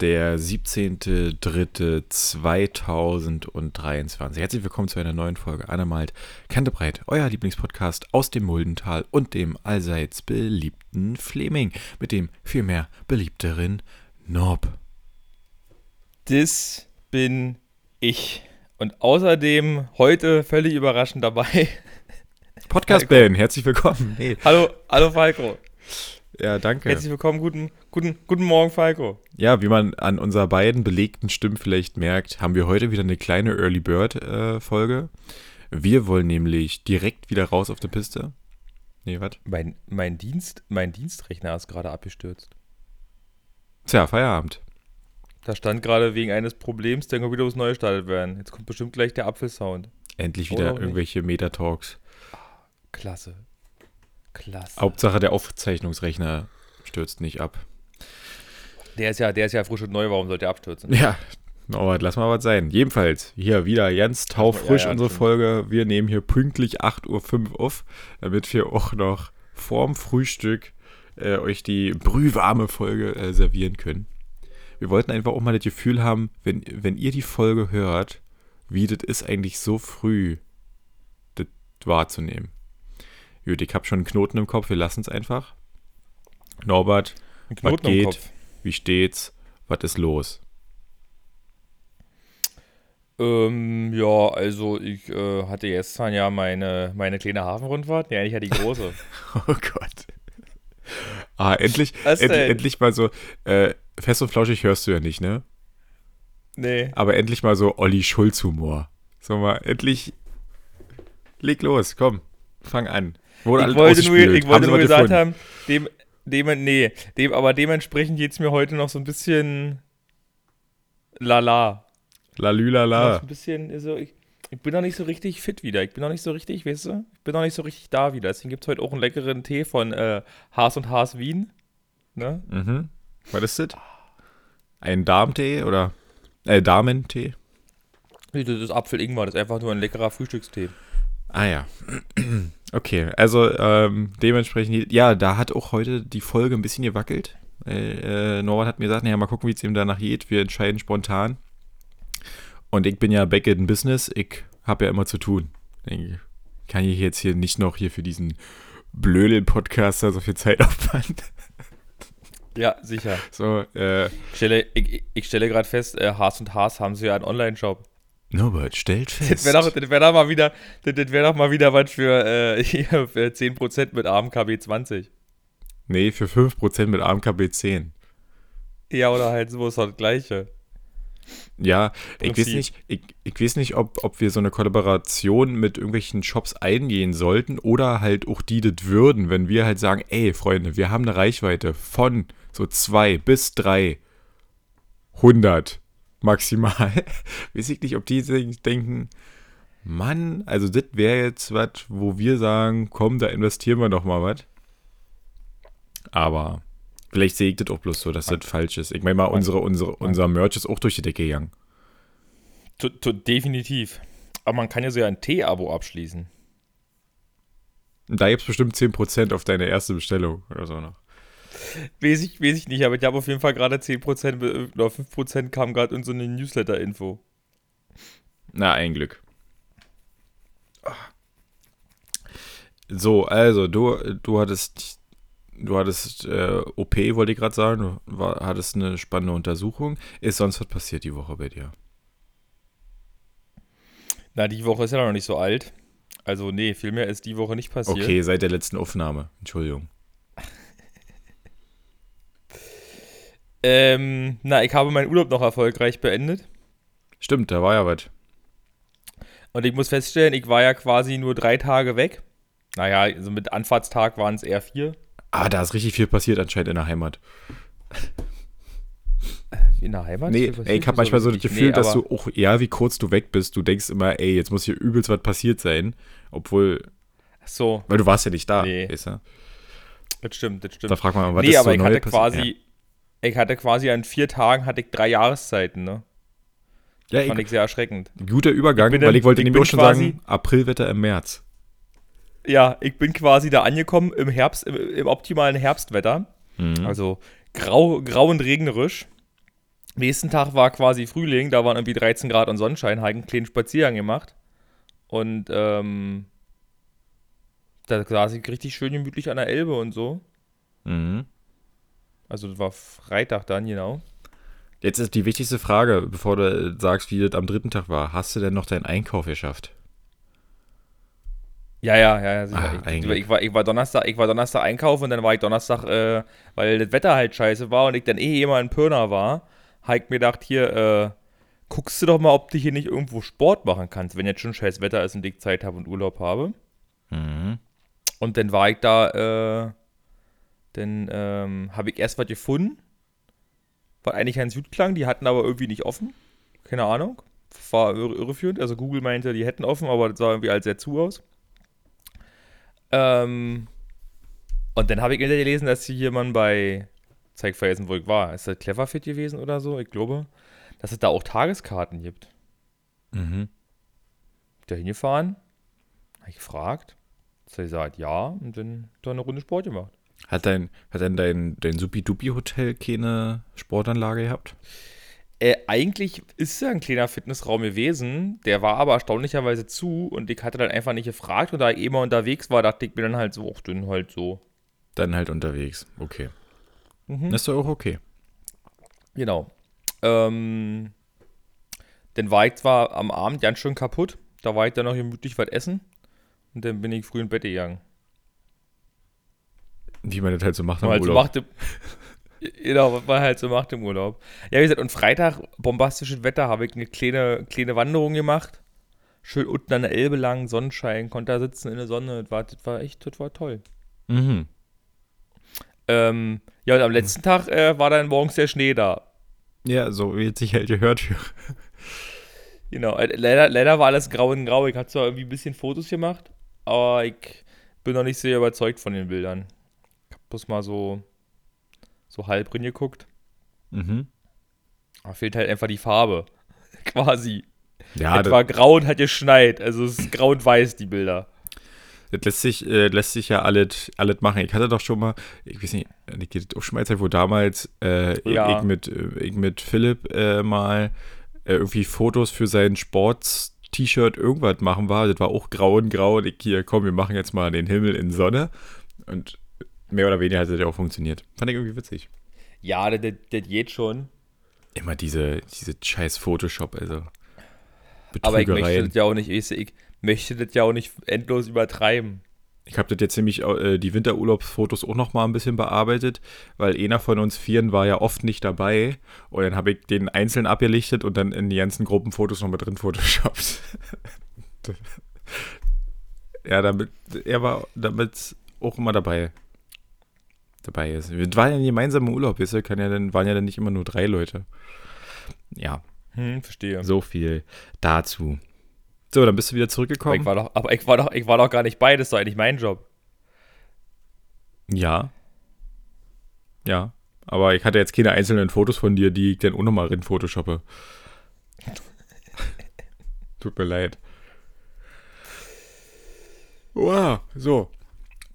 Der 17.03.2023. Herzlich willkommen zu einer neuen Folge Annemalt Kantebreit, euer Lieblingspodcast aus dem Muldental und dem allseits beliebten Fleming mit dem vielmehr beliebteren Norb. Das bin ich. Und außerdem heute völlig überraschend dabei. Podcast Ben, herzlich willkommen. Nee. Hallo, hallo Falco. Ja, danke. Herzlich willkommen, guten, guten, guten Morgen, Falco. Ja, wie man an unserer beiden belegten Stimmen vielleicht merkt, haben wir heute wieder eine kleine Early Bird äh. Wir wollen nämlich direkt wieder raus auf der Piste. Nee, was? Mein, mein, Dienst, mein Dienstrechner ist gerade abgestürzt. Tja, Feierabend. Da stand gerade wegen eines Problems, der wieder aufs Neue startet werden. Jetzt kommt bestimmt gleich der Apfelsound. Endlich wieder irgendwelche Metatalks. Klasse. Klasse. Hauptsache der Aufzeichnungsrechner stürzt nicht ab. Der ist ja, der ist ja frisch und neu, warum sollte er abstürzen? Ja, Norbert, lass mal was sein. Jedenfalls, hier wieder ganz taufrisch ja, ja, unsere Folge. Wir nehmen hier pünktlich 8.05 Uhr auf, damit wir auch noch vorm Frühstück äh, euch die brühwarme Folge äh, servieren können. Wir wollten einfach auch mal das Gefühl haben, wenn, wenn ihr die Folge hört, wie das ist eigentlich so früh, das wahrzunehmen. Gut, ich habe schon einen Knoten im Kopf, wir lassen es einfach. Norbert, was geht? Wie steht's? Was ist los? Ähm, ja, also ich äh, hatte gestern ja meine, meine kleine Hafenrundfahrt. Ja, eigentlich ja die große. oh Gott. Ah, endlich, end, endlich mal so, äh, fest und flauschig hörst du ja nicht, ne? Nee. Aber endlich mal so Olli Schulz-Humor. So mal, endlich, leg los, komm, fang an. Wurde ich wollte nur, ich wollte nur gesagt haben, dem, dem, nee, dem, aber dementsprechend geht es mir heute noch so ein bisschen lala. Lalülala. Ein bisschen, so, ich, ich, bin noch nicht so richtig fit wieder. Ich bin noch nicht so richtig, weißt du? Ich bin noch nicht so richtig da wieder. Deswegen gibt es heute auch einen leckeren Tee von äh, Haas und Haas Wien. Ne? Mhm. Was ist das? Ein Darmtee oder? Äh, Damentee? Das ist Apfel-Ingwer. Das ist einfach nur ein leckerer Frühstückstee. Ah ja. Okay, also ähm, dementsprechend, ja, da hat auch heute die Folge ein bisschen gewackelt. Äh, äh, Norbert hat mir gesagt, naja, mal gucken, wie es ihm danach geht. Wir entscheiden spontan. Und ich bin ja back in business. Ich habe ja immer zu tun. Ich kann ich jetzt hier nicht noch hier für diesen Blödel-Podcaster so viel Zeit aufwand. Ja, sicher. So, äh, ich stelle, ich, ich stelle gerade fest, äh, Haas und Haas haben sie ja einen Online-Shop. Norbert stellt fest. Das wäre doch, wär doch, mal wieder, das, das wär doch mal wieder was für, äh, für 10% mit AMKB 20. Nee, für 5% mit AMKB 10. Ja, oder halt so ist das Gleiche. Ja, ich weiß nicht, ich, ich weiß nicht, ob, ob wir so eine Kollaboration mit irgendwelchen Shops eingehen sollten oder halt auch die das würden, wenn wir halt sagen, ey, Freunde, wir haben eine Reichweite von so zwei bis drei hundert maximal. Weiß ich nicht, ob die denken, Mann, also das wäre jetzt was, wo wir sagen, komm, da investieren wir doch mal was. Aber vielleicht sehe ich das auch bloß so, dass das falsch ist. Ich meine mal, unsere, unsere, unser Merch ist auch durch die Decke gegangen. Definitiv. Aber man kann ja so ein Tee-Abo abschließen. Da gibt es bestimmt 10% auf deine erste Bestellung oder so noch. Weiß ich, weiß ich nicht, aber ich habe auf jeden Fall gerade 10% oder 5% kam gerade in so eine Newsletter-Info. Na, ein Glück. So, also, du, du hattest, du hattest äh, OP, wollte ich gerade sagen, du war, hattest eine spannende Untersuchung. Ist sonst was passiert die Woche bei dir? Na, die Woche ist ja noch nicht so alt. Also, nee, vielmehr ist die Woche nicht passiert. Okay, seit der letzten Aufnahme. Entschuldigung. Ähm, na, ich habe meinen Urlaub noch erfolgreich beendet. Stimmt, da war ja was. Und ich muss feststellen, ich war ja quasi nur drei Tage weg. Naja, also mit Anfahrtstag waren es eher vier. Ah, da ist richtig viel passiert anscheinend in der Heimat. Äh, in der Heimat? Nee, ey, ich habe manchmal so das Gefühl, nee, dass du auch, eher wie kurz du weg bist, du denkst immer, ey, jetzt muss hier übelst was passiert sein. Obwohl. So. Weil du warst ja nicht da, nee. weißt du? Das stimmt, das stimmt. Da fragt man was nee, ist aber so ich hatte quasi, ja ich hatte quasi an vier Tagen hatte ich drei Jahreszeiten, ne? Ja, fand ich, ich sehr erschreckend. Guter Übergang, ich weil ich wollte ich nämlich auch schon sagen, Aprilwetter im März. Ja, ich bin quasi da angekommen im Herbst, im, im optimalen Herbstwetter. Mhm. Also grau, grau und regnerisch. Nächsten Tag war quasi Frühling, da waren irgendwie 13 Grad und Sonnenschein, habe einen kleinen Spaziergang gemacht. Und ähm, da saß ich richtig schön gemütlich an der Elbe und so. Mhm. Also das war Freitag dann, genau. Jetzt ist die wichtigste Frage, bevor du sagst, wie das am dritten Tag war. Hast du denn noch deinen Einkauf geschafft? Ja, ja, ja, ja sicher. Ah, ich, ich, war, ich, war Donnerstag, ich war Donnerstag einkaufen und dann war ich Donnerstag, äh, weil das Wetter halt scheiße war und ich dann eh immer in Pirna war, habe ich mir gedacht, hier, äh, guckst du doch mal, ob du hier nicht irgendwo Sport machen kannst, wenn jetzt schon scheiß Wetter ist und ich Zeit habe und Urlaub habe. Mhm. Und dann war ich da, äh, dann ähm, habe ich erst was gefunden, was eigentlich ein Südklang, die hatten aber irgendwie nicht offen. Keine Ahnung. War irre, irreführend. Also Google meinte, die hätten offen, aber das sah irgendwie als sehr zu aus. Ähm, und dann habe ich gelesen, dass hier jemand bei, zeig vergessen, wo ich war. Ist das Cleverfit gewesen oder so? Ich glaube, dass es da auch Tageskarten gibt. Mhm. Da hingefahren, habe ich gefragt. Sie gesagt, ja, und dann da eine Runde Sport gemacht. Hat dein, hat denn dein, dein Supi-Dupi-Hotel keine Sportanlage gehabt? Äh, eigentlich ist ja ein kleiner Fitnessraum gewesen, der war aber erstaunlicherweise zu und ich hatte dann einfach nicht gefragt und da ich immer unterwegs war, dachte ich mir dann halt so, ach, dann halt so. Dann halt unterwegs. Okay. Mhm. Das ist doch auch okay. Genau. Ähm, dann war ich zwar am Abend ganz schön kaputt, da war ich dann noch gemütlich was essen und dann bin ich früh in Bett gegangen. Wie man das halt so macht man halt Urlaub. macht im, genau, was man halt so macht im Urlaub. Ja, wie gesagt, und Freitag, bombastisches Wetter, habe ich eine kleine, kleine Wanderung gemacht. Schön unten an der Elbe lang, Sonnenschein, konnte da sitzen in der Sonne. Das war, das war echt, das war toll. Mhm. Ähm, ja, und am letzten Tag äh, war dann morgens der Schnee da. Ja, so wie es sich halt gehört. Genau, äh, leider, leider war alles grau in grau. Ich hatte zwar irgendwie ein bisschen Fotos gemacht, aber ich bin noch nicht sehr überzeugt von den Bildern. Bloß mal so, so halb geguckt. Mhm. Da fehlt halt einfach die Farbe. Quasi. Ja, war grau und hat geschneit. Also es ist grau und weiß, die Bilder. das lässt sich, äh, lässt sich ja alles, alles machen. Ich hatte doch schon mal, ich weiß nicht, ich geht auch schon mal Zeit, wo damals äh, Ja. ich, mit, äh, ich mit Philipp äh, mal äh, irgendwie Fotos für sein Sports-T-Shirt irgendwas machen war. Das war auch grau und grau. Und ich hier, komm, wir machen jetzt mal den Himmel in Sonne. Und mehr oder weniger hat das ja auch funktioniert. Fand ich irgendwie witzig. Ja, das, das, geht schon. Immer diese, diese scheiß Photoshop, also. Aber ich möchte das ja auch nicht, ich, ich möchte das ja auch nicht endlos übertreiben. Ich habe das jetzt nämlich äh, die Winterurlaubsfotos auch noch mal ein bisschen bearbeitet, weil einer von uns Vieren war ja oft nicht dabei und dann habe ich den einzeln abgelichtet und dann in die ganzen Gruppenfotos noch mit drin photoshoppt. ja, damit er war damit auch immer dabei dabei ist. Wir waren ja ein gemeinsamer Urlaub, weißt du, kann ja dann waren ja dann nicht immer nur drei Leute. Ja, Hm, verstehe. so viel dazu. So, dann bist du wieder aber, zurückgekommen. ich war doch, aber ich war doch, ich war doch gar nicht bei, das ist doch eigentlich mein Job. Ja. Ja. Aber ich hatte jetzt keine einzelnen Fotos von dir, die ich dann auch nochmal in Photoshoppe. Tut mir leid. Wow, so.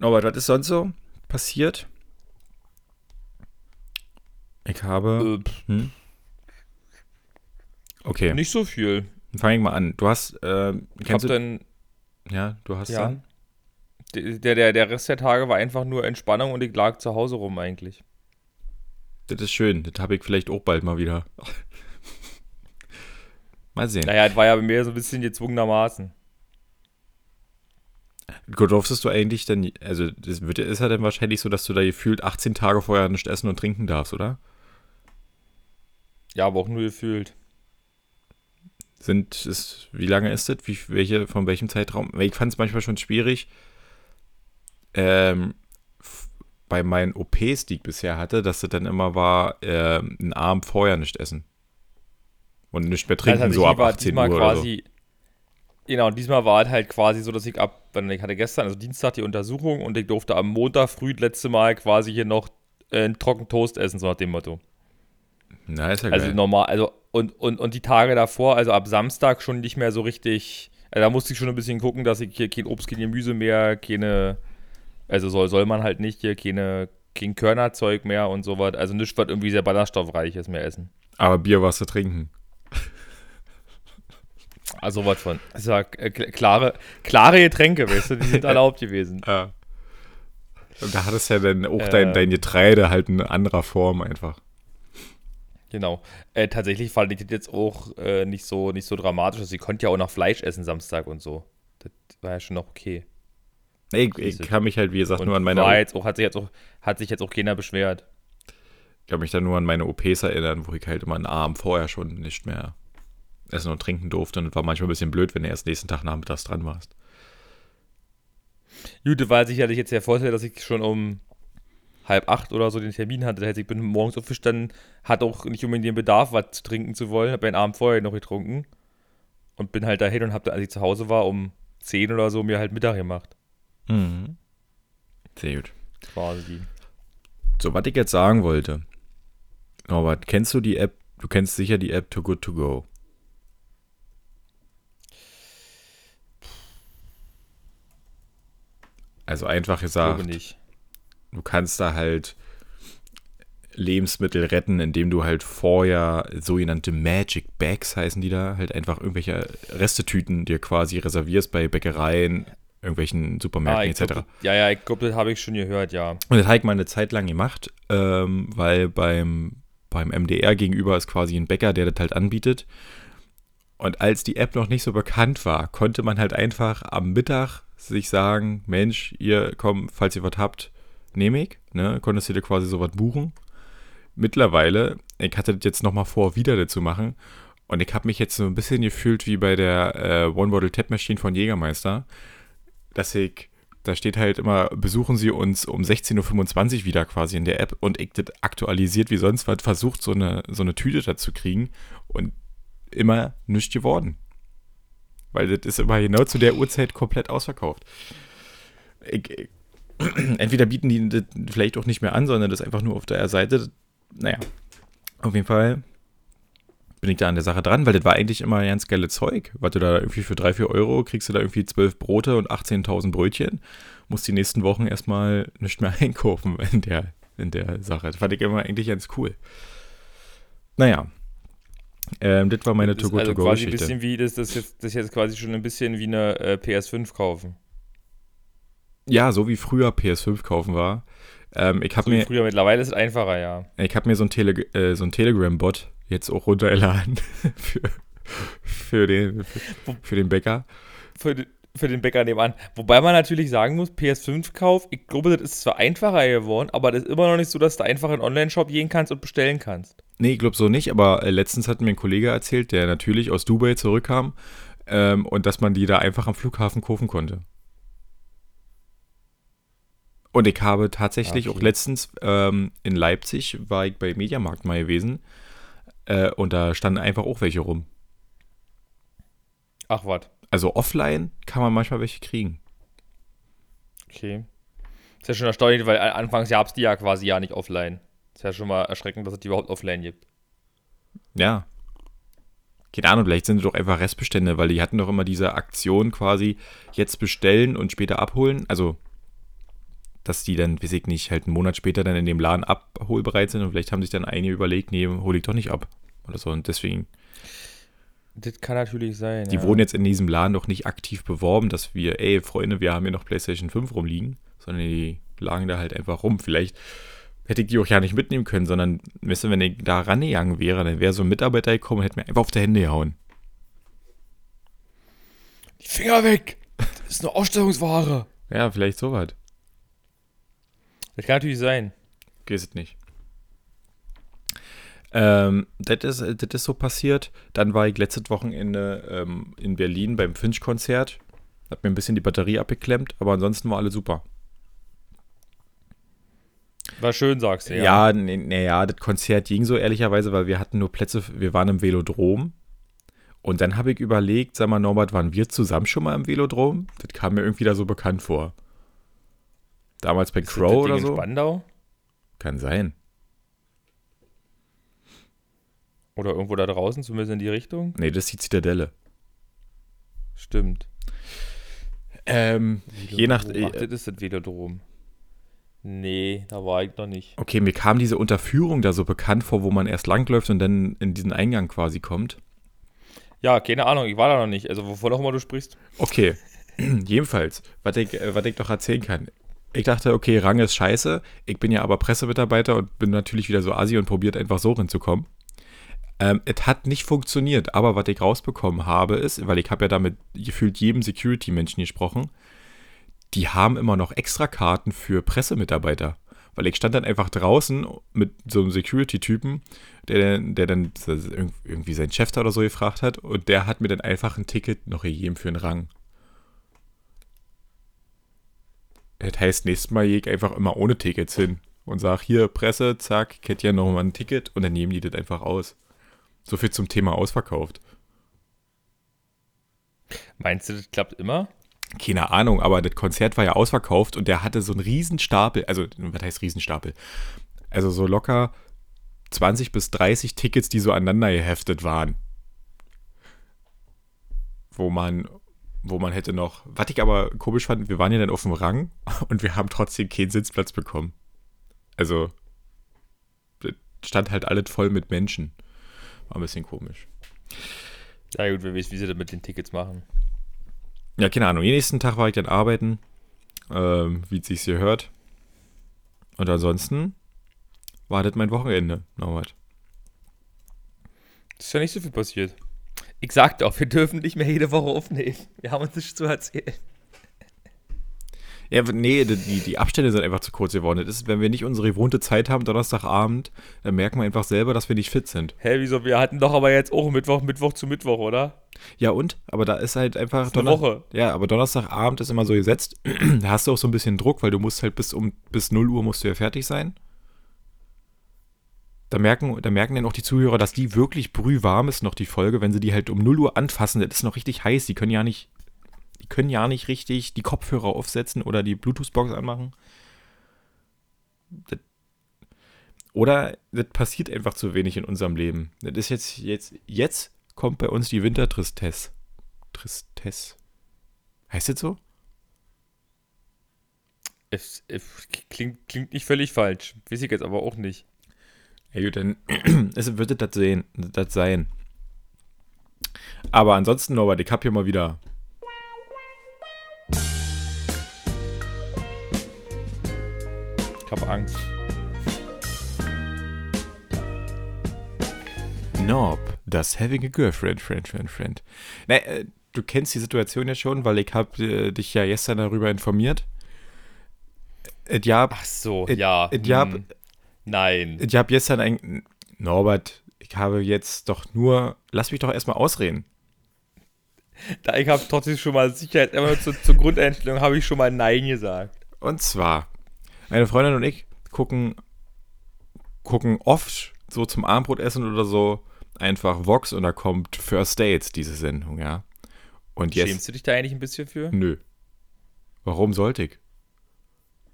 Aber was ist sonst so passiert? Ich habe. Äh, Hm? Okay, Nicht so viel. dann fange ich mal an. Du hast. Äh, Ich hab du, dann, ja, du hast Ja. dann. der, der, der Rest der Tage war einfach nur Entspannung und ich lag zu Hause rum eigentlich. Das ist schön. Das habe ich vielleicht auch bald mal wieder. mal sehen. Naja, das war ja bei mir so ein bisschen gezwungenermaßen. Durftest du eigentlich denn, also das wird, ist ja dann wahrscheinlich so, dass du da gefühlt 18 Tage vorher nicht essen und trinken darfst, oder? Ja, aber auch nur gefühlt. Sind es, wie lange ist das? Wie, welche, von welchem Zeitraum? Weil ich fand es manchmal schon schwierig, ähm, bei meinen OPs, die ich bisher hatte, dass das dann immer war, ähm, einen Abend vorher nicht essen. Und nicht mehr trinken, Also so ab war 18 diesmal Uhr oder so. quasi, Genau, diesmal war es halt quasi so, dass ich ab, ich hatte gestern, also Dienstag die Untersuchung und ich durfte am Montag früh das letzte Mal quasi hier noch äh, einen trockenen Toast essen, so nach dem Motto. Na, ist ja Also geil. normal, also und, und, und die Tage davor, also ab Samstag schon nicht mehr so richtig, also da musste ich schon ein bisschen gucken, dass ich hier kein Obst, kein Gemüse mehr, keine, also soll, soll man halt nicht hier keine kein Körnerzeug mehr und so was. Also nichts, was irgendwie sehr ballaststoffreich mehr essen. Aber Bier was zu trinken. Also was von. Ich sag, äh, klare, klare Getränke, weißt du, die sind erlaubt gewesen. Ja. Und da hat es ja dann auch äh, dein, dein Getreide halt in anderer Form einfach. Genau. Äh, tatsächlich fand ich das jetzt auch äh, nicht, so, nicht so dramatisch. Also, sie konnte ja auch noch Fleisch essen Samstag und so. Das war ja schon noch okay. Ich, ich kann mich halt, wie gesagt, und nur an meine. War jetzt auch, hat, sich jetzt auch, hat sich jetzt auch keiner beschwert. Ich kann mich dann nur an meine OPs erinnern, wo ich halt immer einen Abend vorher schon nicht mehr essen und trinken durfte. Und es war manchmal ein bisschen blöd, wenn du erst nächsten Tag nachmittags dran warst. Jute war sicherlich jetzt sehr vorteil, dass ich schon um halb acht oder so den Termin hatte. Das heißt, ich bin morgens aufgestanden, hatte auch nicht unbedingt den Bedarf, was zu trinken zu wollen. Habe einen Abend vorher noch getrunken und bin halt dahin und habe, als ich zu Hause war, um zehn oder so mir halt Mittag gemacht. Mhm. Sehr gut. Quasi. So, was ich jetzt sagen wollte. Norbert, kennst du die App? Du kennst sicher die App Too Good To Go. Also einfach gesagt, ich glaube nicht. Du kannst da halt Lebensmittel retten, indem du halt vorher sogenannte Magic Bags heißen die da, halt einfach irgendwelche Restetüten dir quasi reservierst bei Bäckereien, irgendwelchen Supermärkten ah, etc. Glaub, ja, ja, ich glaube, das habe ich schon gehört, ja. Und das habe ich mal eine Zeit lang gemacht, ähm, weil beim, beim MDR gegenüber ist quasi ein Bäcker, der das halt anbietet. Und als die App noch nicht so bekannt war, konnte man halt einfach am Mittag sich sagen, Mensch, ihr komm, falls ihr was habt, nehme ich. Ne? Konntest du dir quasi sowas buchen. Mittlerweile, ich hatte das jetzt nochmal vor, wieder dazu machen. Und ich habe mich jetzt so ein bisschen gefühlt wie bei der äh, One Bottle Tap Machine von Jägermeister, dass ich, da steht halt immer, besuchen Sie uns um 16.25 Uhr wieder quasi in der App und ich das aktualisiert wie sonst was, versucht so eine, so eine Tüte dazu kriegen und immer nichts geworden. Weil das ist immer genau zu der Uhrzeit komplett ausverkauft. Ich, ich, entweder bieten die das vielleicht auch nicht mehr an, sondern das einfach nur auf der Seite. Naja, auf jeden Fall bin ich da an der Sache dran, weil das war eigentlich immer ganz geile Zeug. Was du da irgendwie für 3, 4 Euro kriegst du da irgendwie 12 Brote und 18.000 Brötchen. Musst die nächsten Wochen erstmal nicht mehr einkaufen in der, in der Sache. Das fand ich immer eigentlich ganz cool. Naja, ähm, das war meine To-Go-To-Go-Geschichte. Also quasi ein bisschen wie, das, das, jetzt, das jetzt quasi schon ein bisschen wie eine äh, PS5 kaufen. Ja, so wie früher PS5 kaufen war. Ähm, ich so mir, früher, mittlerweile ist es einfacher, ja. Ich habe mir so ein, Tele, äh, so ein Telegram-Bot jetzt auch runtergeladen für, für, den, für, für den Bäcker. Für den, für den Bäcker nebenan. Wobei man natürlich sagen muss, PS5-Kauf, ich glaube, das ist zwar einfacher geworden, aber das ist immer noch nicht so, dass du einfach in einen Online-Shop gehen kannst und bestellen kannst. Nee, ich glaube so nicht, aber äh, letztens hat mir ein Kollege erzählt, der natürlich aus Dubai zurückkam ähm, und dass man die da einfach am Flughafen kaufen konnte. Und ich habe tatsächlich okay. auch letztens ähm, in Leipzig, war ich bei Mediamarkt mal gewesen äh, und da standen einfach auch welche rum. Ach, was? Also offline kann man manchmal welche kriegen. Okay. Ist ja schon erstaunlich, weil anfangs gab es die ja quasi ja nicht offline. Ist ja schon mal erschreckend, dass es die überhaupt offline gibt. Ja. Keine Ahnung, vielleicht sind es doch einfach Restbestände, weil die hatten doch immer diese Aktion quasi jetzt bestellen und später abholen. Also, dass die dann, weiß ich nicht, halt einen Monat später dann in dem Laden abholbereit sind und vielleicht haben sich dann einige überlegt, nee, hole ich doch nicht ab. Oder so. Und deswegen das kann natürlich sein. Die ja. wurden jetzt in diesem Laden doch nicht aktiv beworben, dass wir, ey, Freunde, wir haben hier noch PlayStation 5 rumliegen, sondern die lagen da halt einfach rum. Vielleicht hätte ich die auch ja nicht mitnehmen können, sondern, weißt du, wenn ich da rangegangen wäre, dann wäre so ein Mitarbeiter gekommen und hätte mir einfach auf die Hände gehauen. Die Finger weg! Das ist eine Ausstellungsware. ja, vielleicht sowas. Das kann natürlich sein. Geht es nicht. Ähm, das ist, ist so passiert. Dann war ich letztes Wochenende ähm, in Berlin beim Finch-Konzert. Hat mir ein bisschen die Batterie abgeklemmt, aber ansonsten war alles super. War schön, sagst du, ja. Ja, naja, das Konzert ging so ehrlicherweise, weil wir hatten nur Plätze, wir waren im Velodrom. Und dann habe ich überlegt, sag mal, Norbert, waren wir zusammen schon mal im Velodrom? Das kam mir irgendwie da so bekannt vor. Damals bei Crow oder so. In Spandau? Kann sein. Oder irgendwo da draußen, zumindest in die Richtung? Nee, das ist die Zitadelle. Stimmt. Ähm, je nach. Ach, das ist das Velodrom. Nee, da war ich noch nicht. Okay, mir kam diese Unterführung da so bekannt vor, wo man erst langläuft und dann in diesen Eingang quasi kommt. Ja, keine Ahnung, ich war da noch nicht. Also wovon auch immer du sprichst. Okay, jedenfalls, was ich, äh, was ich doch erzählen kann. Ich dachte, okay, Rang ist scheiße. Ich bin ja aber Pressemitarbeiter und bin natürlich wieder so asi und probiert einfach so hinzukommen. Ähm, es hat nicht funktioniert, aber was ich rausbekommen habe, ist, weil ich habe ja damit gefühlt jedem Security-Menschen gesprochen, die haben immer noch extra Karten für Pressemitarbeiter. Weil ich stand dann einfach draußen mit so einem Security-Typen, der, der dann irgendwie seinen Chef da oder so gefragt hat und der hat mir dann einfach ein Ticket noch gegeben für einen Rang. Das heißt, nächstes Mal gehe ich einfach immer ohne Tickets hin und sage, hier, Presse, zack, hätte ja noch mal ein Ticket und dann nehmen die das einfach aus. So viel zum Thema ausverkauft. Meinst du, das klappt immer? Keine Ahnung, aber das Konzert war ja ausverkauft und der hatte so einen Riesenstapel, also was heißt Riesenstapel? Also so locker 20 bis 30 Tickets, die so aneinander geheftet waren. Wo man, wo man hätte noch, was ich aber komisch fand, wir waren ja dann auf dem Rang und wir haben trotzdem keinen Sitzplatz bekommen. Also stand halt alles voll mit Menschen. War ein bisschen komisch. Ja gut, wer weiß, wie sie das mit den Tickets machen. Ja, keine Ahnung. Den nächsten Tag war ich dann arbeiten, ähm, wie es sich hier hört. Und ansonsten war das mein Wochenende, Norbert. Das ist ja nicht so viel passiert. Ich sagte auch, wir dürfen nicht mehr jede Woche aufnehmen. Wir haben uns nichts zu erzählen. Ja, nee, die, die Abstände sind einfach zu kurz geworden. Das ist, wenn wir nicht unsere gewohnte Zeit haben, Donnerstagabend, dann merken wir einfach selber, dass wir nicht fit sind. Hä, wieso? Wir hatten doch aber jetzt auch Mittwoch, Mittwoch zu Mittwoch, oder? Ja, und? Aber da ist halt einfach. Ist eine Woche. Ja, aber Donnerstagabend ist immer so gesetzt. da hast du auch so ein bisschen Druck, weil du musst halt bis um bis 0 Uhr musst du ja fertig sein. Da merken, da merken dann auch die Zuhörer, dass die wirklich brühwarm ist, noch die Folge, wenn sie die halt um 0 Uhr anfassen. Das ist noch richtig heiß. Die können ja nicht die können ja nicht richtig die Kopfhörer aufsetzen oder die Bluetooth-Box anmachen. Das, oder das passiert einfach zu wenig in unserem Leben. Das ist jetzt, jetzt, jetzt kommt bei uns die Wintertristesse. Tristesse. Heißt das so? Es, es, klingt, klingt nicht völlig falsch. Weiß ich jetzt aber auch nicht. Ja gut, dann es wird das, sehen, das sein. Aber ansonsten, Norbert, ich habe hier mal wieder habe Angst. Nob, das having a girlfriend, friend, friend, friend. Na, äh, du kennst die Situation ja schon, weil ich habe äh, dich ja gestern darüber informiert. Äh, hab, Ach so, äh, ja. Ich hab, hm. Nein. Ich habe gestern ein... Norbert, ich habe jetzt doch nur... Lass mich doch erstmal ausreden. Da ich habe trotzdem schon mal Sicherheit, immer zur, zur Grundeinstellung habe ich schon mal Nein gesagt. Und zwar meine Freundin und ich gucken, gucken oft so zum Abendbrotessen oder so einfach Vox und da kommt First Dates, diese Sendung, ja. Und jetzt, Schämst du dich da eigentlich ein bisschen für? Nö. Warum sollte ich?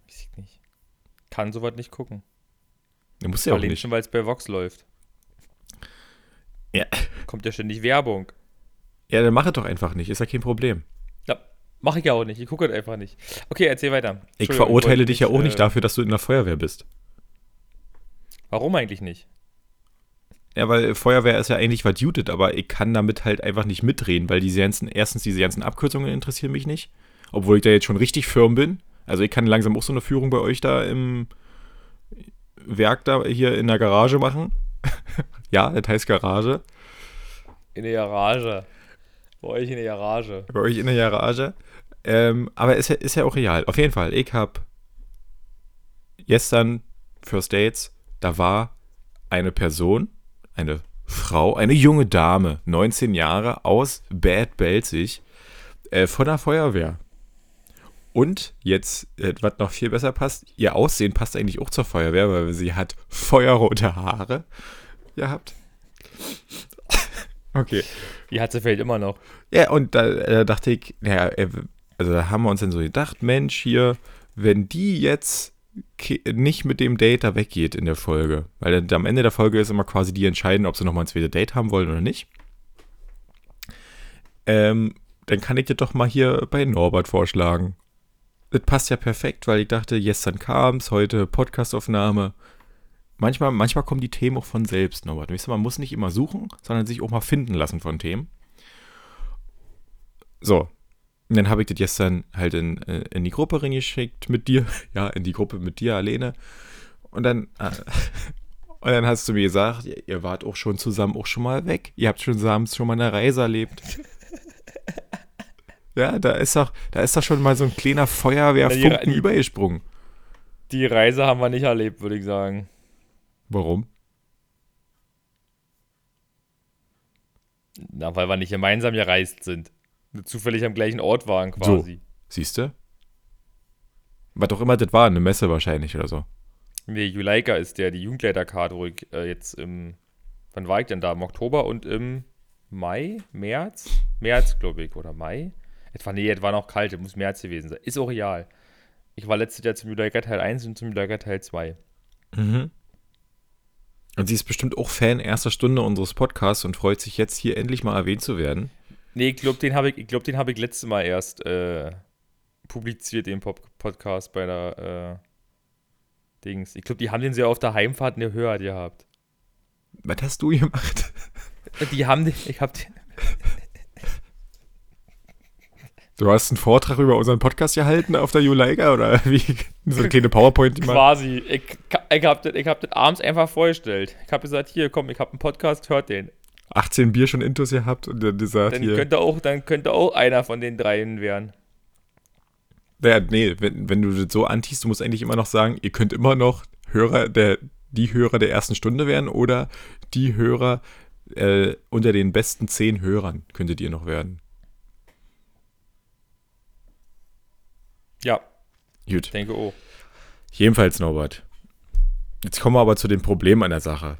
Weiß ich nicht. Kann sowas nicht gucken. Du musst ja auch nicht. schon, weil es bei Vox läuft. Ja. Kommt ja ständig Werbung. Ja, dann mach es doch einfach nicht. Ist ja kein Problem. Mache ich ja auch nicht. Ich gucke halt einfach nicht. Okay, erzähl weiter. Ich verurteile dich ja auch nicht äh, dafür, dass du in der Feuerwehr bist. Warum eigentlich nicht? Ja, weil Feuerwehr ist ja eigentlich verdutet, aber ich kann damit halt einfach nicht mitreden, weil diese ganzen, erstens diese ganzen Abkürzungen interessieren mich nicht. Obwohl ich da jetzt schon richtig firm bin. Also ich kann langsam auch so eine Führung bei euch da im Werk da hier in der Garage machen. ja, das heißt Garage. In der Garage. Bei euch in der Garage. Bei euch in der Garage. Ähm, aber ist ja, ist ja auch real. Auf jeden Fall, ich habe gestern First Dates, da war eine Person, eine Frau, eine junge Dame, 19 Jahre, aus Bad Belzig, äh, von der Feuerwehr. Und jetzt, äh, was noch viel besser passt, ihr Aussehen passt eigentlich auch zur Feuerwehr, weil sie hat feuerrote Haare gehabt. okay. Die hat sie vielleicht immer noch. Ja, und da äh, dachte ich, naja, äh, also da haben wir uns dann so gedacht, Mensch, hier, wenn die jetzt nicht mit dem Date da weggeht in der Folge, weil am Ende der Folge ist immer quasi die entscheiden, ob sie nochmal ein zweites Date haben wollen oder nicht. Ähm, dann kann ich dir doch mal hier bei Norbert vorschlagen. Das passt ja perfekt, weil ich dachte, gestern kam's, heute Podcastaufnahme. Manchmal, manchmal kommen die Themen auch von selbst, Norbert. Man muss nicht immer suchen, sondern sich auch mal finden lassen von Themen. So. Und dann habe ich das gestern halt in, äh, in die Gruppe reingeschickt mit dir. Ja, in die Gruppe mit dir, Alene. Und dann, äh, und dann hast du mir gesagt, ihr wart auch schon zusammen auch schon mal weg. Ihr habt schon zusammen schon mal eine Reise erlebt. Ja, da ist doch, da ist doch schon mal so ein kleiner Feuerwehrfunken übergesprungen. Die Reise haben wir nicht erlebt, würde ich sagen. Warum? Na, weil wir nicht gemeinsam gereist sind. Zufällig am gleichen Ort waren quasi. So, siehst du? Was auch immer das war, eine Messe wahrscheinlich oder so. Nee, Juleika ist der, die Jugendleiterkarte, wo ich äh, jetzt im, wann war ich denn da? Im Oktober und im Mai, März? März, glaube ich, oder Mai? Etwa, nee, es war noch kalt, es muss März gewesen sein. Ist auch real. Ich war letztes Jahr zum Juleika Teil 1 und zum Juleika Teil 2. Mhm. Und sie ist bestimmt auch Fan erster Stunde unseres Podcasts und freut sich jetzt hier endlich mal erwähnt zu werden. Nee, ich glaube, den habe ich, glaub, hab ich letztes Mal erst äh, publiziert, den Pop Podcast bei der äh, Dings. Ich glaube, die haben den sehr auf der Heimfahrt in der Höhe gehabt. Was hast du gemacht? Die haben den, ich habe den. Du hast einen Vortrag über unseren Podcast gehalten auf der Juleika oder wie? So eine kleine PowerPoint, die Quasi. Ich, ich habe das, hab das abends einfach vorgestellt. Ich habe gesagt, hier, komm, ich habe einen Podcast, hört den. 18 Bier schon Intus gehabt und dann gesagt, dann hier. Könnte auch, dann könnte auch einer von den dreien werden. Naja, nee, wenn, wenn du das so antiest, du musst eigentlich immer noch sagen, ihr könnt immer noch Hörer der, die Hörer der ersten Stunde werden oder die Hörer äh, unter den besten zehn Hörern könntet ihr noch werden. Ja. Gut. Ich denke auch. Jedenfalls, Norbert. Jetzt kommen wir aber zu dem Problem an der Sache.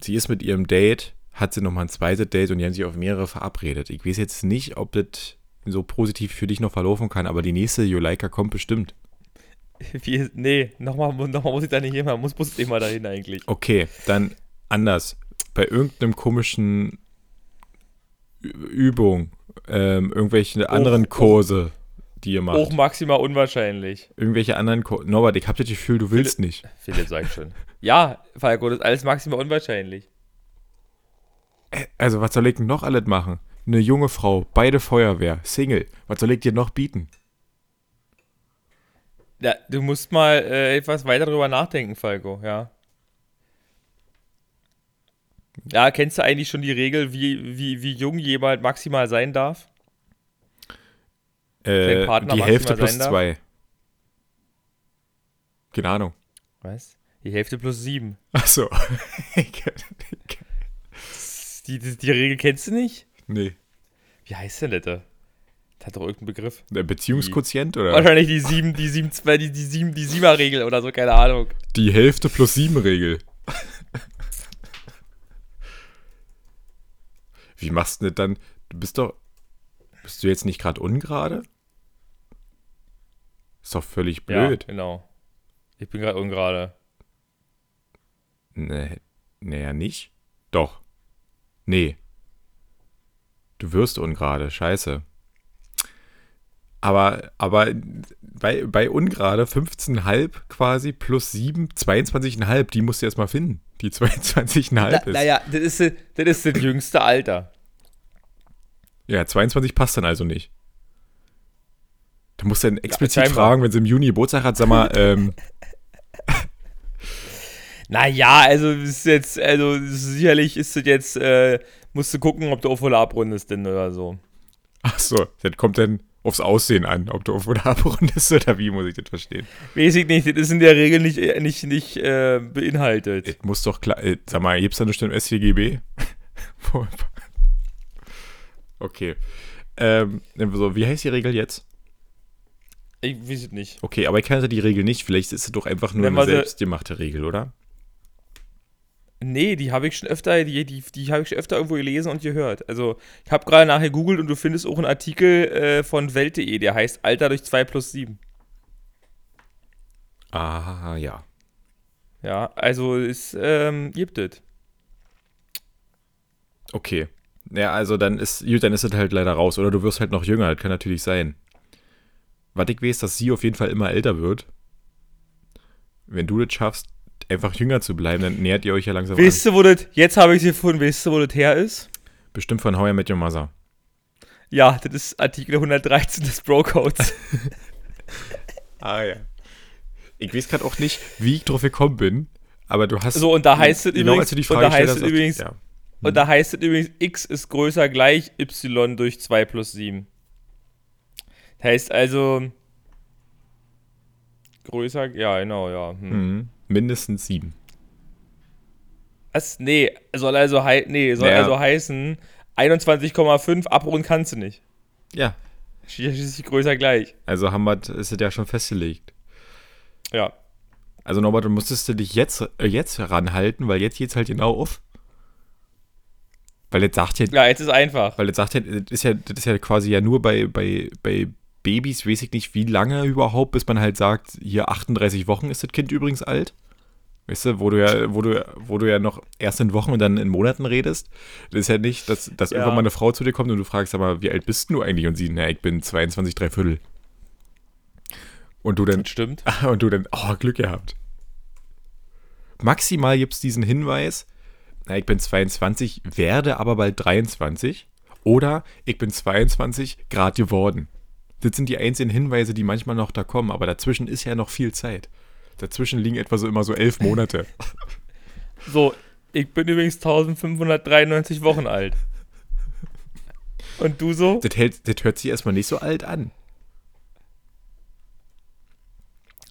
Sie ist mit ihrem Date, hat sie nochmal ein zweites Date und die haben sich auf mehrere verabredet. Ich weiß jetzt nicht, ob das so positiv für dich noch verlaufen kann, aber die nächste Juleika kommt bestimmt. Wie, nee, nochmal noch mal muss ich da nicht hin, man muss, muss immer dahin eigentlich. Okay, dann anders. Bei irgendeinem komischen Übung, ähm, irgendwelche anderen Kurse. Oh die ihr macht. Auch maximal unwahrscheinlich. Irgendwelche anderen. Ko Norbert, ich hab das Gefühl, du willst Philipp, nicht. Philipp sagt schon. Ja, Falco, das ist alles maximal unwahrscheinlich. Also, was soll ich denn noch alles machen? Eine junge Frau, beide Feuerwehr, Single. Was soll ich dir noch bieten? Ja, du musst mal äh, etwas weiter drüber nachdenken, Falco, ja. Ja, kennst du eigentlich schon die Regel, wie, wie, wie jung jemand maximal sein darf? Äh, die Hälfte plus zwei. Keine Ahnung. Was? Die Hälfte plus sieben. Achso. die, die, die Regel kennst du nicht? Nee. Wie heißt denn das da? Das hat doch irgendeinen Begriff. Der Beziehungsquotient, oder? Wahrscheinlich die sieben, die sieben, zwei, die, die sieben, die Sieber-Regel oder so, keine Ahnung. Die Hälfte plus sieben Regel. Wie machst du denn dann? Du bist doch. Bist du jetzt nicht gerade ungerade? Ist doch völlig blöd. Ja, genau. Ich bin gerade ungerade. Nee, naja, nicht? Doch. Nee. Du wirst ungerade, scheiße. Aber, aber bei, bei ungerade 15,5 quasi plus 7, 22,5, die musst du erst mal finden. Die 22,5 Na, ist. Naja, das ist, das ist das jüngste Alter. Ja, 22 passt dann also nicht. Da musst du dann explizit ja, fragen, wenn sie im Juni Geburtstag hat, sag mal, ähm. naja, also ist jetzt, also sicherlich ist es jetzt, äh, musst du gucken, ob du auf oder abrundest denn oder so. Ach so, das kommt dann aufs Aussehen an, ob du auf oder abrundest oder wie, muss ich das verstehen. Weiß ich nicht, das ist in der Regel nicht, äh, nicht, nicht äh, beinhaltet. Das muss doch klar, äh, sag mal, gibt's da eine Stimme SCGB? okay. Ähm, so, wie heißt die Regel jetzt? Ich weiß es nicht. Okay, aber ich kannte die Regel nicht. Vielleicht ist es doch einfach nur eine selbstgemachte Regel, oder? Nee, die habe ich schon öfter, die, die, die habe ich schon öfter irgendwo gelesen und gehört. Also, ich habe gerade nachher gegoogelt und du findest auch einen Artikel äh, von Welt.de, der heißt Alter durch 2 plus 7. Ah, ja. Ja, also es ähm, gibt es. Okay. Ja, also dann ist, dann ist es halt leider raus. Oder du wirst halt noch jünger, das kann natürlich sein. Was ich weiß, dass sie auf jeden Fall immer älter wird. Wenn du das schaffst, einfach jünger zu bleiben, dann nähert ihr euch ja langsam Wisst ihr, wo das, jetzt habe ich sie gefunden, wisst ihr, wo das her ist? Bestimmt von How I Met Your Mother. Ja, das ist Artikel 113 des Bro-Codes. ah ja. Ich weiß gerade auch nicht, wie ich drauf gekommen bin, aber du hast. So, und da heißt es genau, übrigens, als du die Frage und da heißt es übrigens, ja. und da heißt es übrigens, x ist größer gleich y durch 2 plus 7. Heißt also, größer, ja, genau, ja. Hm. Mhm. Mindestens sieben. Was? Nee, soll also, hei nee, soll Ja. also heißen, 21,5 abrunden kannst du nicht. Ja. Schließlich größer gleich. Also haben wir, ist es ja schon festgelegt. Ja. Also Norbert, du musstest du dich jetzt, äh, jetzt ranhalten, weil jetzt geht's halt genau auf. Weil jetzt sagt ja, Ja, jetzt ist einfach. weil jetzt sagt ja, das ist ja, das ist ja quasi ja nur bei, bei, bei Babys, weiß ich nicht, wie lange überhaupt, bis man halt sagt, hier 38 Wochen ist das Kind übrigens alt. Weißt du, wo du ja, wo du, wo du ja noch erst in Wochen und dann in Monaten redest. Das ist ja nicht, dass, dass Ja. irgendwann mal eine Frau zu dir kommt und du fragst, mal, wie alt bist du eigentlich? Und sie, na, ich bin 22, drei Viertel. Und du dann, Das stimmt. und du dann, oh, Glück gehabt. Maximal gibt es diesen Hinweis, na, ich bin 22, werde aber bald 23. Oder ich bin 22, grad geworden. Das sind die einzigen Hinweise, die manchmal noch da kommen, aber dazwischen ist ja noch viel Zeit. Dazwischen liegen etwa so immer so elf Monate. So, ich bin übrigens 1593 Wochen alt. Und du so? Das, hält, das hört sich erstmal nicht so alt an.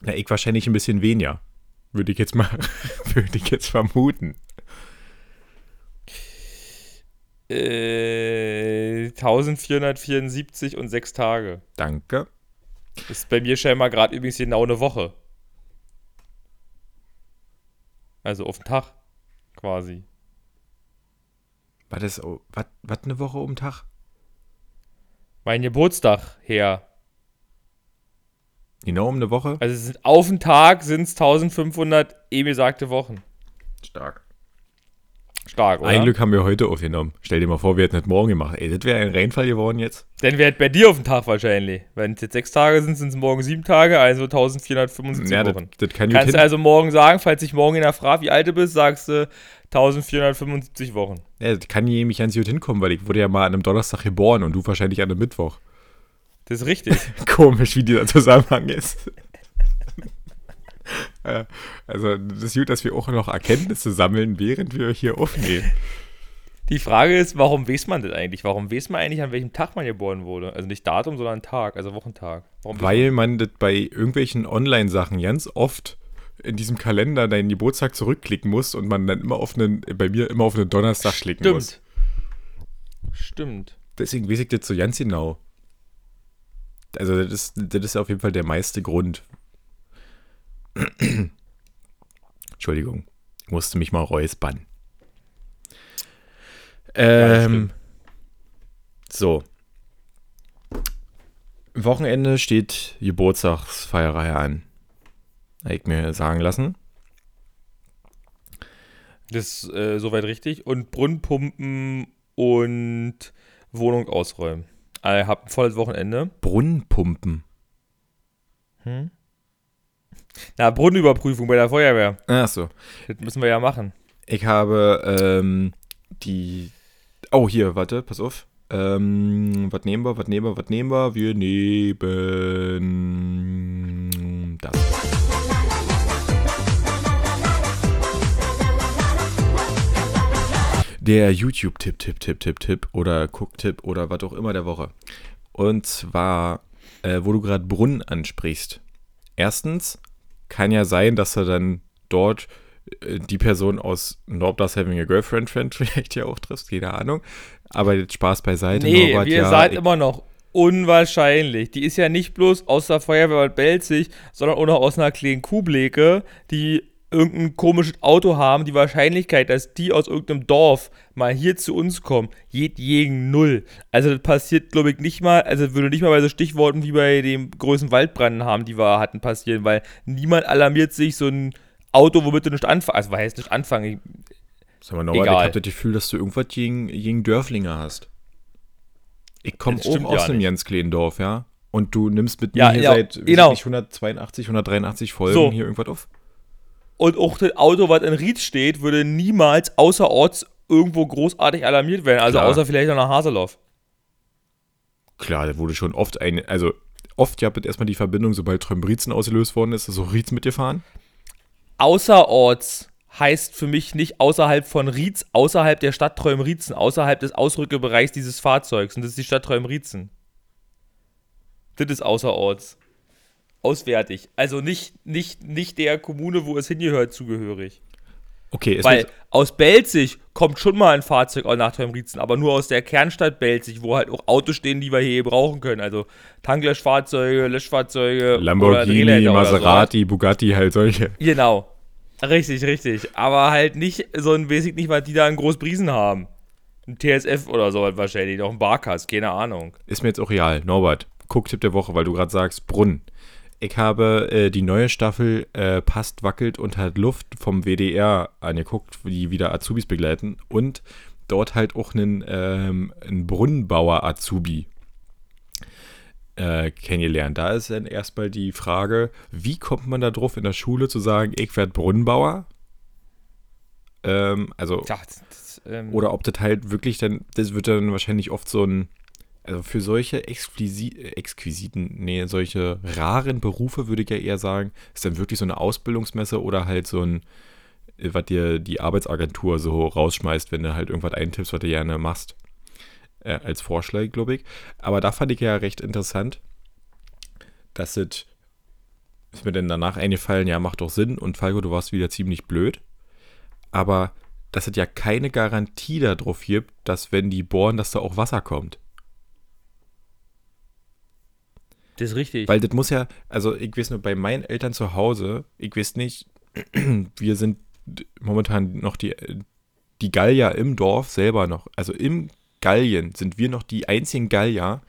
Na, ich wahrscheinlich ein bisschen weniger. Würde ich jetzt mal, würde ich jetzt vermuten. Äh, 1474 und 6 Tage. Danke. Ist bei mir scheinbar gerade übrigens genau eine Woche. Also auf den Tag. Quasi. War das, oh, was, was eine Woche um den Tag? Mein Geburtstag her. Genau um eine Woche? Also auf den Tag sind es 1500 eben gesagte Wochen. Stark. Stark, oder? Ein Glück haben wir heute aufgenommen. Stell dir mal vor, wir hätten das morgen gemacht. Ey, das wäre ein Reinfall geworden jetzt. Dann wäre es bei dir auf den Tag wahrscheinlich. Wenn es jetzt sechs Tage sind, sind es morgen sieben Tage, also 1475 Ja, Wochen. das kann Kannst hin. du also morgen sagen, falls sich morgen einer fragt, wie alt du bist, sagst du 1475 Wochen. Ja, das kann nämlich ganz gut hinkommen, weil ich wurde ja mal an einem Donnerstag geboren und du wahrscheinlich an einem Mittwoch. Das ist richtig. Komisch, wie dieser Zusammenhang ist. Ja, also, das ist gut, dass wir auch noch Erkenntnisse sammeln, während wir hier aufnehmen. Die Frage ist, warum weiß man das eigentlich? Warum weiß man eigentlich, an welchem Tag man geboren wurde? Also nicht Datum, sondern Tag, also Wochentag. Warum Weil man das bei irgendwelchen Online-Sachen ganz oft in diesem Kalender deinen Geburtstag zurückklicken muss und man dann immer auf einen, bei mir immer auf einen Donnerstag klicken Stimmt. muss. Stimmt. Deswegen weiß ich das so ganz genau. Also, das ist, das ist auf jeden Fall der meiste Grund. Entschuldigung, ich musste mich mal räuspern. Ähm, so. Wochenende steht Geburtstagsfeierei an. Habe ich mir sagen lassen. Das ist äh, soweit richtig. Und Brunnenpumpen und Wohnung ausräumen. Also, Ich habe ein volles Wochenende. Brunnenpumpen. Na, Brunnenüberprüfung bei der Feuerwehr. Achso. Das müssen wir ja machen. Ich habe ähm, die. Oh, hier, warte, pass auf. Ähm, was nehmen wir, was nehmen wir, was nehmen wir? Wir nehmen das. Der YouTube-Tipp, Tipp, Tipp, Tipp, Tipp oder Guck-Tipp oder was auch immer der Woche. Und zwar, äh, wo du gerade Brunnen ansprichst. Erstens kann ja sein, dass er dann dort äh, die Person aus Norbdas Having a Girlfriend Friend vielleicht ja auch triffst, keine Ahnung. Aber jetzt Spaß beiseite. Nee, Norbert, wir ja, seid immer noch unwahrscheinlich. Die ist ja nicht bloß aus der Feuerwehr Belzig, sondern auch noch aus einer kleinen Kuhbleke, die irgendein komisches Auto haben. Die Wahrscheinlichkeit, dass die aus irgendeinem Dorf mal hier zu uns kommen, geht gegen null. Also das passiert, glaube ich, nicht mal, also würde nicht mal bei so Stichworten wie bei dem größten Waldbrand haben, die wir hatten, passieren, weil niemand alarmiert sich so ein Auto, womit du nicht anfangen, also was heißt nicht anfangen, Sag mal, Norbert, ich habe das Gefühl, dass du irgendwas gegen, gegen Dörflinge hast. Ich komme stimmt aus ja einem nicht. ganz kleinen Dorf, ja. Und du nimmst mit Ja, mir hier ja, seit genau. nicht, 182, 183 Folgen So. hier irgendwas auf. Und auch das Auto, was in Ried steht, würde niemals außerorts irgendwo großartig alarmiert werden. Also Klar. außer vielleicht noch nach Haseloff. Klar, da wurde schon oft eine, also oft ja wird erstmal die Verbindung, sobald Trömbrizen ausgelöst worden ist, so Rietz mitgefahren. Außerorts heißt für mich nicht außerhalb von Rietz, außerhalb der Stadt Trömriezen, außerhalb des Ausrückebereichs dieses Fahrzeugs. Und das ist die Stadt Trömriezen. Das ist außerorts. Auswärtig. Also nicht, nicht, nicht der Kommune, wo es hingehört, zugehörig. Okay, ist Weil aus Belzig kommt schon mal ein Fahrzeug auch nach Trömriezen, aber nur aus der Kernstadt Belzig, wo halt auch Autos stehen, die wir hier brauchen können. Also Tanklöschfahrzeuge, Löschfahrzeuge, Lamborghini, oder so. Maserati, Bugatti, halt solche. Genau. Richtig, richtig. Aber halt nicht so ein Basic nicht, weil die da einen Großbriesen haben. Ein TSF oder so halt wahrscheinlich, noch ein Barkas, keine Ahnung. Ist mir jetzt auch real. Norbert, Gucktipp der Woche, weil du gerade sagst, Brunnen. Ich habe äh, die neue Staffel äh, Passt, Wackelt und hat Luft vom WDR angeguckt, die wieder Azubis begleiten. Und dort halt auch einen, ähm, einen Brunnenbauer-Azubi äh, kennengelernt. Da ist dann erstmal die Frage, wie kommt man da drauf in der Schule zu sagen, ich werde Brunnenbauer? Ähm, also Tja, das, das, ähm, oder ob das halt wirklich dann, das wird dann wahrscheinlich oft so ein, also für solche exquisi exquisiten, nee, solche raren Berufe würde ich ja eher sagen, ist dann wirklich so eine Ausbildungsmesse oder halt so ein, was dir die Arbeitsagentur so rausschmeißt, wenn du halt irgendwas eintippst, was du gerne machst. Äh, als Vorschlag, glaube ich. Aber da fand ich ja recht interessant, dass es, ist mir denn danach eingefallen, ja, macht doch Sinn und Falco, du warst wieder ziemlich blöd. Aber dass es ja keine Garantie darauf gibt, dass wenn die bohren, dass da auch Wasser kommt. Das ist richtig. Weil das muss ja, also ich weiß nur, bei meinen Eltern zu Hause, ich weiß nicht, wir sind momentan noch die, die Gallier im Dorf selber noch, also im Gallien sind wir noch die einzigen Gallier,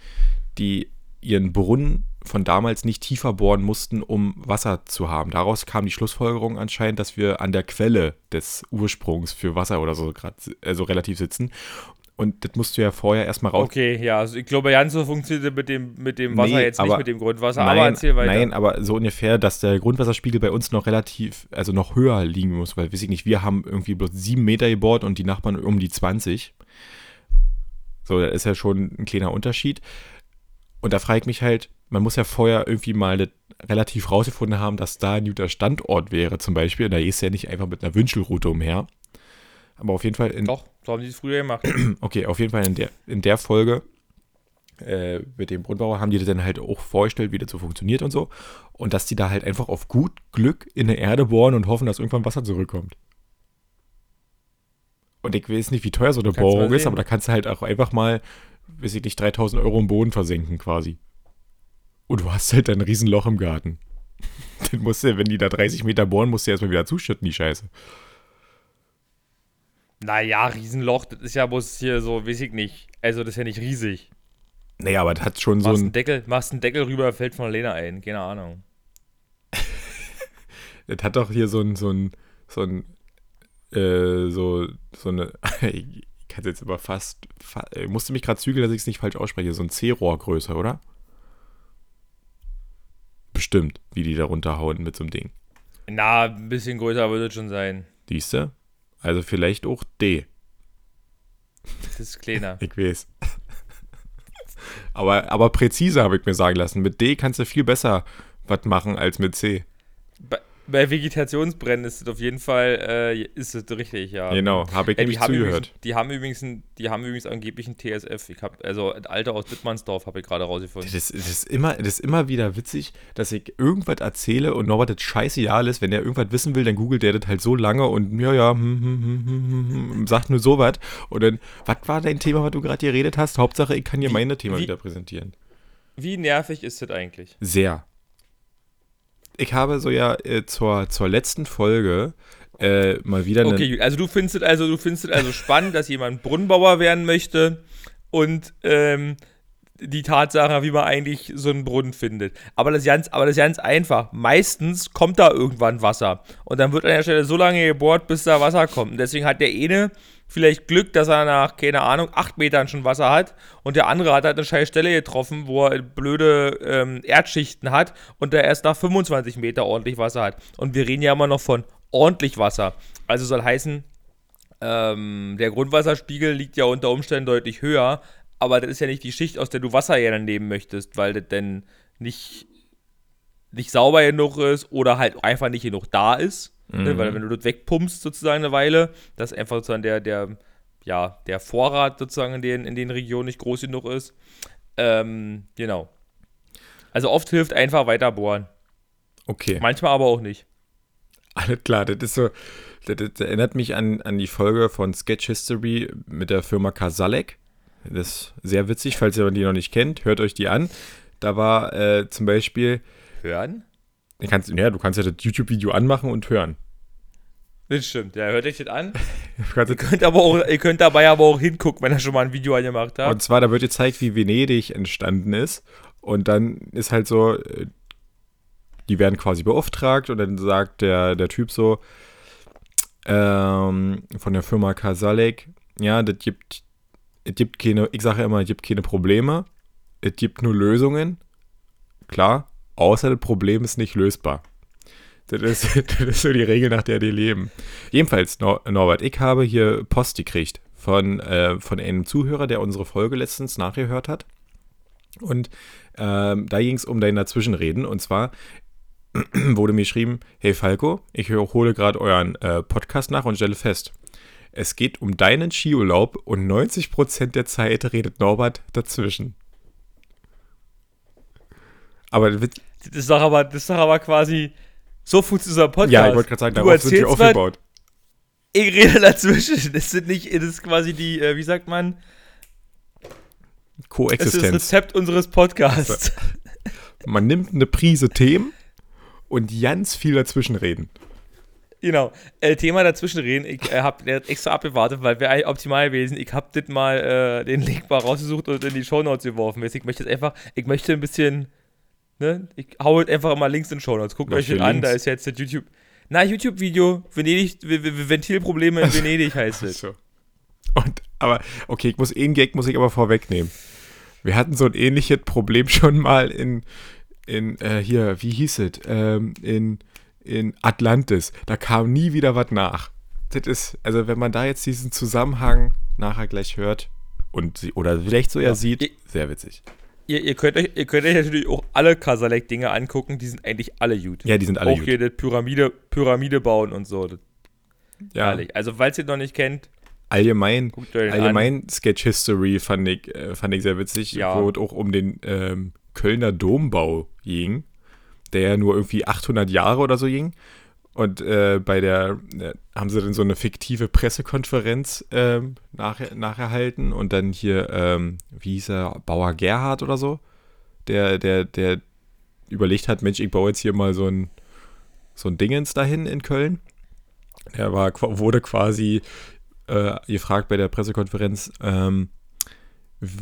die ihren Brunnen von damals nicht tiefer bohren mussten, um Wasser zu haben. Daraus kam die Schlussfolgerung anscheinend, dass wir an der Quelle des Ursprungs für Wasser oder so gerade also relativ sitzen. Und das musst du ja vorher erstmal raus. okay, ja, also ich glaube, ganz so funktioniert mit dem, mit dem Wasser Nee, jetzt aber- nicht mit dem Grundwasser, nein, aber erzähl weiter. Nein, aber so ungefähr, dass der Grundwasserspiegel bei uns noch relativ, also noch höher liegen muss, weil, weiß ich nicht, wir haben irgendwie bloß sieben Meter gebohrt und die Nachbarn um die 20. So, das ist ja schon ein kleiner Unterschied. Und da frage ich mich halt, man muss ja vorher irgendwie mal relativ rausgefunden haben, dass da ein guter Standort wäre, zum Beispiel. Da ist ja nicht einfach mit einer Wünschelroute umher. Aber auf jeden Fall in, Doch, so haben die es früher gemacht. Okay, auf jeden Fall in der, in der Folge äh, mit dem Brunnenbauer haben die das dann halt auch vorgestellt, wie das so funktioniert und so. Und dass die da halt einfach auf gut Glück in der Erde bohren und hoffen, dass irgendwann Wasser zurückkommt. Und ich weiß nicht, wie teuer so eine Kannst Bohrung ist, aber da kannst du halt auch einfach mal, weiß ich nicht, 3000 Euro im Boden versenken quasi. Und du hast halt ein Riesenloch im Garten. Dann musst du, wenn die da 30 Meter bohren, musst du erstmal wieder zuschütten, die Scheiße. Naja, Riesenloch, das ist ja bloß hier so, weiß ich nicht. Also, das ist ja nicht riesig. Naja, aber das hat schon so Machst ein. einen Deckel, machst einen Deckel rüber, fällt von Lena ein. Keine Ahnung. Das hat doch hier so ein, so ein, so ein, äh, so, so eine, ich kann es jetzt aber fast, fa ich musste mich gerade zügeln, dass ich es nicht falsch ausspreche, so ein C-Rohrgröße, oder? Bestimmt, wie die da runterhauen mit so einem Ding. Na, ein bisschen größer würde es schon sein. Siehste? Also vielleicht auch D. Das ist kleiner. Ich weiß. aber, aber präzise habe ich mir sagen lassen. Mit D kannst du viel besser was machen als mit C. bei, bei Vegetationsbrennen ist es auf jeden Fall, äh, ist es richtig, ja. Genau, habe ich Ey, nämlich die, haben zugehört. übrigens, die haben übrigens, ein, die haben übrigens angeblich einen TSF. Ich habe also ein Alter aus Dittmannsdorf habe ich gerade rausgefunden. Das, das, ist immer, das ist immer wieder witzig, dass ich irgendwas erzähle und Norbert das scheißegal ist. Wenn er irgendwas wissen will, dann googelt der das halt so lange und ja, ja, hm, hm, hm, hm, hm, hm, sagt nur sowas. Und dann, was war dein Thema, was du gerade geredet hast? Hauptsache, ich kann dir meine Thema wie- wieder präsentieren. Wie nervig ist das eigentlich? Sehr. Ich habe so ja äh, zur, zur letzten Folge äh, mal wieder Okay, also du findest es also, also spannend, dass jemand Brunnenbauer werden möchte und ähm, die Tatsache, wie man eigentlich so einen Brunnen findet. Aber das ist ganz, aber das ist ganz einfach. Meistens kommt da irgendwann Wasser. Und dann wird an der Stelle so lange gebohrt, bis da Wasser kommt. Und deswegen hat der eine vielleicht Glück, dass er nach, keine Ahnung, 8 Metern schon Wasser hat und der andere hat halt eine scheiß Stelle getroffen, wo er blöde ähm, Erdschichten hat und der erst nach 25 Meter ordentlich Wasser hat. Und wir reden ja immer noch von ordentlich Wasser. Also soll heißen, ähm, der Grundwasserspiegel liegt ja unter Umständen deutlich höher, aber das ist ja nicht die Schicht, aus der du Wasser ja dann nehmen möchtest, weil das dann nicht, nicht sauber genug ist oder halt einfach nicht genug da ist. Mhm. Ne? Weil wenn du das wegpumpst sozusagen eine Weile, dass einfach sozusagen der, der, ja, der Vorrat sozusagen in den, in den Regionen nicht groß genug ist. Ähm, genau. Also oft hilft einfach weiter bohren. Okay. Manchmal aber auch nicht. Alles klar, das ist so, das, das, erinnert mich an, an die Folge von Sketch History mit der Firma Kasalek. Das ist sehr witzig, falls ihr die noch nicht kennt, hört euch die an. Da war äh, zum Beispiel. Hören? Du kannst, ja, du kannst ja das YouTube-Video anmachen und hören. Das stimmt, ja, hört euch das an. ihr, könnt aber auch, ihr könnt dabei aber auch hingucken, wenn ihr schon mal ein Video angemacht habt. Und zwar, da wird gezeigt, wie Venedig entstanden ist. Und dann ist halt so, äh, die werden quasi beauftragt und dann sagt der, der Typ so ähm, von der Firma Kasalek, ja, das gibt, es gibt keine, ich sage ja immer, es gibt keine Probleme, es gibt nur Lösungen. Klar, außer das Problem ist nicht lösbar. Das ist, das ist so die Regel, nach der die leben. Jedenfalls, Nor Norbert, ich habe hier Post gekriegt von, äh, von einem Zuhörer, der unsere Folge letztens nachgehört hat. Und ähm, da ging es um dein Dazwischenreden. Und zwar wurde mir geschrieben, hey Falco, ich hole gerade euren äh, Podcast nach und stelle fest, es geht um deinen Skiurlaub und 90% der Zeit redet Norbert dazwischen. Aber das ist doch aber, das ist doch aber quasi, so funktioniert unser Podcast. Ja, ich wollte gerade sagen, darauf sind wir aufgebaut. Ich rede dazwischen. Das sind nicht, das ist quasi die, äh, wie sagt man? Koexistenz. Das ist das Rezept unseres Podcasts. Man nimmt eine Prise Themen und ganz viel dazwischenreden. Genau. Äh, Thema dazwischenreden. Ich äh, habe extra abgewartet, weil wäre optimal gewesen. Ich habe das mal äh, den Link mal rausgesucht und in die Shownotes geworfen. Ich möchte jetzt einfach, ich möchte ein bisschen, ne, ich hau einfach mal Links in die Shownotes. Guckt euch den an, da ist jetzt das YouTube. Na, YouTube-Video, Venedig, Ventilprobleme in Venedig heißt es. So. Und, aber, okay, ich muss, einen Gag muss ich aber vorwegnehmen. Wir hatten so ein ähnliches Problem schon mal in, in äh, hier, wie hieß es? Ähm, in, in Atlantis. Da kam nie wieder was nach. Das ist, also wenn man da jetzt diesen Zusammenhang nachher gleich hört und sie, oder vielleicht so ja. er sieht, sehr witzig. Ihr, ihr, könnt euch, ihr könnt euch natürlich auch alle Kasalek-Dinge angucken, die sind eigentlich alle gut. Ja, die sind alle auch gut. Auch hier das Pyramide, Pyramide bauen und so. ja. Ehrlich. Also, falls ihr noch nicht kennt, allgemein, allgemein Sketch History fand ich, äh, fand ich sehr witzig, ja. wo es auch um den ähm, Kölner Dombau ging, der ja nur irgendwie 800 Jahre oder so ging. Und äh, bei der äh, haben sie dann so eine fiktive Pressekonferenz äh, nach, nacherhalten und dann hier, ähm, wie hieß er, Bauer Gerhard oder so, der, der, der überlegt hat, Mensch, ich baue jetzt hier mal so ein, so ein Dingens dahin in Köln. Er war, wurde quasi äh, gefragt bei der Pressekonferenz, ähm,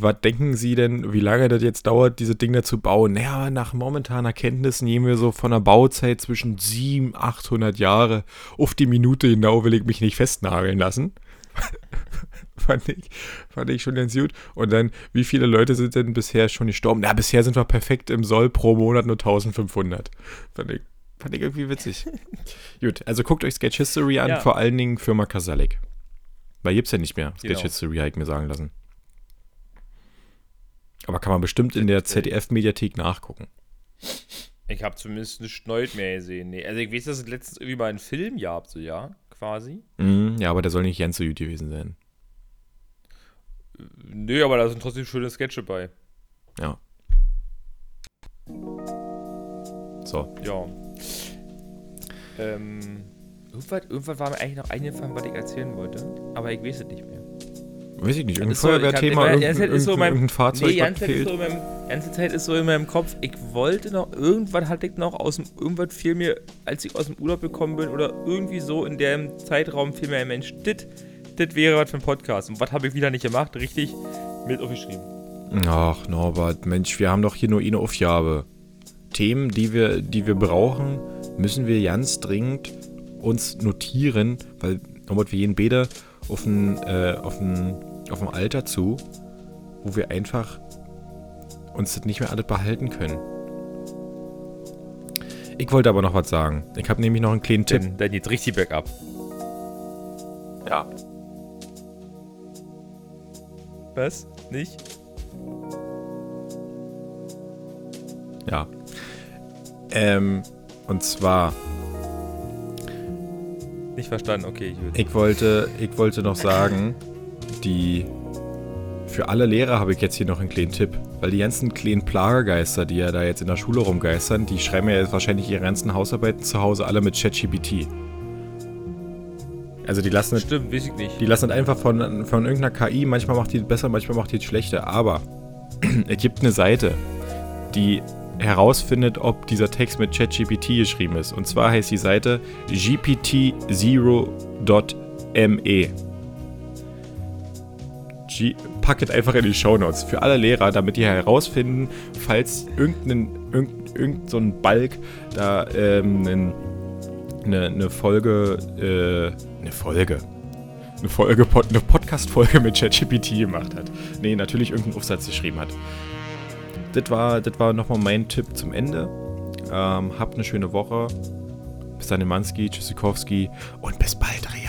was denken Sie denn, wie lange das jetzt dauert, diese Dinge zu bauen? Naja, nach momentaner Kenntnissen nehmen wir so von der Bauzeit zwischen 700, 800 Jahre. Auf die Minute genau will ich mich nicht festnageln lassen. fand, ich, fand ich schon ganz gut. Und dann, wie viele Leute sind denn bisher schon gestorben? Na, bisher sind wir perfekt im Soll pro Monat nur 1500. Fand ich, fand ich irgendwie witzig. gut, also guckt euch Sketch History an, ja. vor allen Dingen Firma Kasalik. Weil gibt's ja nicht mehr. Sketch genau. History, habe ich mir sagen lassen. Aber kann man bestimmt in der ZDF-Mediathek nachgucken. Ich habe zumindest nicht mehr gesehen. Nee, also ich weiß, dass es letztens irgendwie mal einen Film gab, so ja, quasi. Mm, ja, aber der soll nicht ganz so gut gewesen sein. Nö, aber da sind trotzdem schöne Sketche bei. Ja. So. Ja. Ähm, irgendwas, irgendwas war mir eigentlich noch eingefallen, was ich erzählen wollte, aber ich weiß es nicht mehr. Weiß ich nicht, irgendein Feuerwehrthema, so, irgendein, irgendein, so irgendein Fahrzeug, nee, ganze fehlt. So meinem, ganze Zeit ist so in meinem Kopf, ich wollte noch, irgendwas hatte ich noch aus dem, irgendwas fiel mir, als ich aus dem Urlaub gekommen bin oder irgendwie so in dem Zeitraum fiel mir ein Mensch, das wäre was für ein Podcast. Und was habe ich wieder nicht gemacht? Richtig mit aufgeschrieben. Ach, Norbert, Mensch, wir haben doch hier nur eine Aufgabe. Themen, die wir, die wir brauchen, müssen wir ganz dringend uns notieren, weil, Norbert, wir gehen beide auf ein, äh, auf ein, auf ein Alter zu, wo wir einfach uns das nicht mehr alles behalten können. Ich wollte aber noch was sagen. Ich habe nämlich noch einen kleinen Tipp. Dann, dann geht richtig bergab. Ja. Was? Nicht? Ja. Ähm, und zwar. Nicht verstanden, okay. Ich, ich wollte, ich wollte noch sagen, die. Für alle Lehrer habe ich jetzt hier noch einen kleinen Tipp. Weil die ganzen kleinen Plagergeister, die ja da jetzt in der Schule rumgeistern, die schreiben ja jetzt wahrscheinlich ihre ganzen Hausarbeiten zu Hause alle mit ChatGPT. Also die lassen Stimmt, weiß ich nicht. Die lassen einfach von, von irgendeiner KI, manchmal macht die besser, manchmal macht die schlechter. Aber es gibt eine Seite, die herausfindet, ob dieser Text mit ChatGPT geschrieben ist. Und zwar heißt die Seite gpt0.me. G packet einfach in die Show Notes für alle Lehrer, damit die herausfinden, falls irgendein, irgend, irgend so ein Balk da ähm, eine, eine Folge, äh, eine Folge, eine Folge, eine Podcast-Folge mit ChatGPT gemacht hat. Nee, natürlich irgendeinen Aufsatz geschrieben hat das war, das war nochmal mein Tipp zum Ende. Ähm, habt eine schöne Woche. Bis dann, Manski, Tschüssikowski und bis bald, Reden.